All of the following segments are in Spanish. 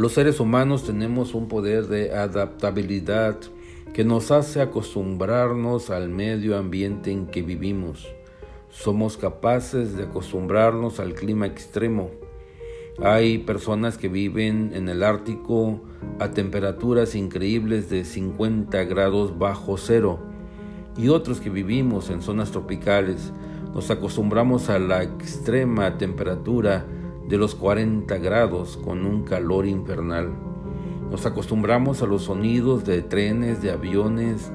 Los seres humanos tenemos un poder de adaptabilidad que nos hace acostumbrarnos al medio ambiente en que vivimos. Somos capaces de acostumbrarnos al clima extremo. Hay personas que viven en el Ártico a temperaturas increíbles de 50 grados bajo cero y otros que vivimos en zonas tropicales nos acostumbramos a la extrema temperatura de los 40 grados con un calor infernal. Nos acostumbramos a los sonidos de trenes, de aviones,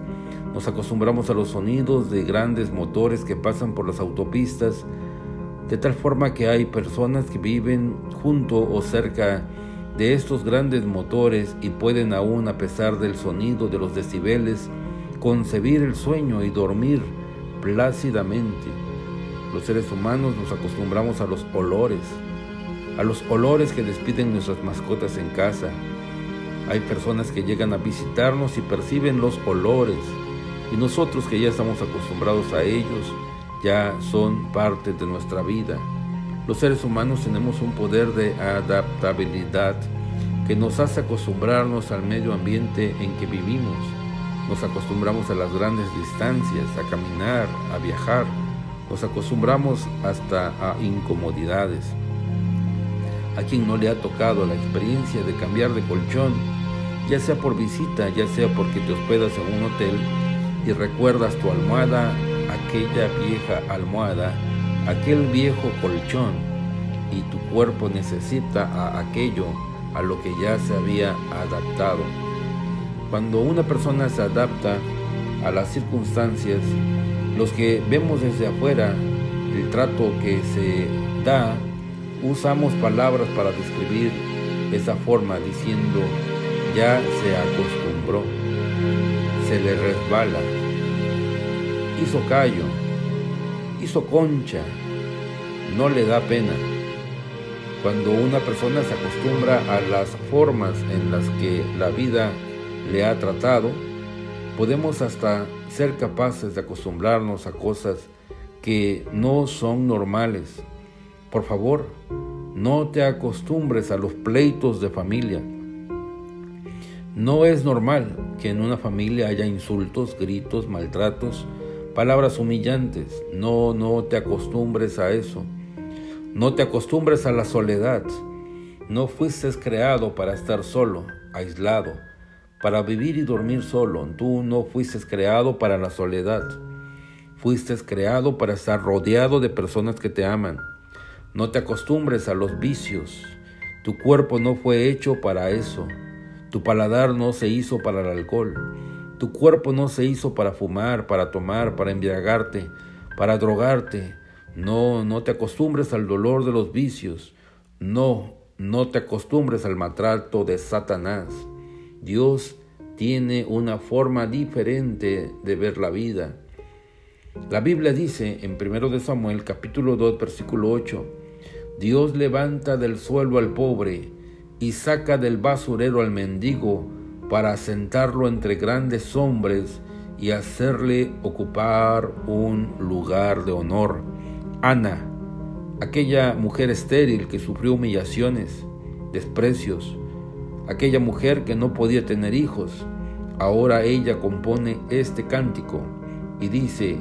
nos acostumbramos a los sonidos de grandes motores que pasan por las autopistas, de tal forma que hay personas que viven junto o cerca de estos grandes motores y pueden aún, a pesar del sonido de los decibeles, concebir el sueño y dormir plácidamente. Los seres humanos nos acostumbramos a los olores, a los olores que despiden nuestras mascotas en casa, hay personas que llegan a visitarnos y perciben los olores y nosotros que ya estamos acostumbrados a ellos ya son parte de nuestra vida. Los seres humanos tenemos un poder de adaptabilidad que nos hace acostumbrarnos al medio ambiente en que vivimos. Nos acostumbramos a las grandes distancias, a caminar, a viajar. Nos acostumbramos hasta a incomodidades. A quien no le ha tocado la experiencia de cambiar de colchón ya sea por visita, ya sea porque te hospedas en un hotel y recuerdas tu almohada, aquella vieja almohada, aquel viejo colchón y tu cuerpo necesita a aquello a lo que ya se había adaptado. Cuando una persona se adapta a las circunstancias, los que vemos desde afuera el trato que se da, usamos palabras para describir esa forma diciendo ya se acostumbró, se le resbala, hizo callo, hizo concha, no le da pena. Cuando una persona se acostumbra a las formas en las que la vida le ha tratado, podemos hasta ser capaces de acostumbrarnos a cosas que no son normales. Por favor, no te acostumbres a los pleitos de familia no es normal que en una familia haya insultos, gritos, maltratos, palabras humillantes. No, no te acostumbres a eso. No te acostumbres a la soledad. No fuiste creado para estar solo, aislado, para vivir y dormir solo. Tú no fuiste creado para la soledad. Fuiste creado para estar rodeado de personas que te aman. No te acostumbres a los vicios. Tu cuerpo no fue hecho para eso. Tu paladar no se hizo para el alcohol. Tu cuerpo no se hizo para fumar, para tomar, para embriagarte, para drogarte. No, no te acostumbres al dolor de los vicios. No, no te acostumbres al maltrato de Satanás. Dios tiene una forma diferente de ver la vida. La Biblia dice en 1 de Samuel capítulo 2 versículo 8, Dios levanta del suelo al pobre y saca del basurero al mendigo para sentarlo entre grandes hombres y hacerle ocupar un lugar de honor. Ana, aquella mujer estéril que sufrió humillaciones, desprecios, aquella mujer que no podía tener hijos, ahora ella compone este cántico y dice,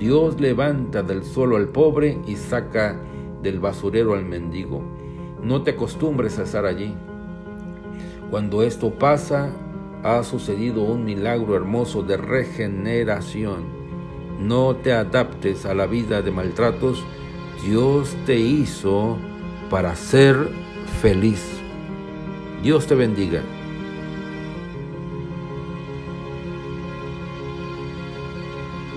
Dios levanta del suelo al pobre y saca del basurero al mendigo. No te acostumbres a estar allí. Cuando esto pasa, ha sucedido un milagro hermoso de regeneración. No te adaptes a la vida de maltratos. Dios te hizo para ser feliz. Dios te bendiga.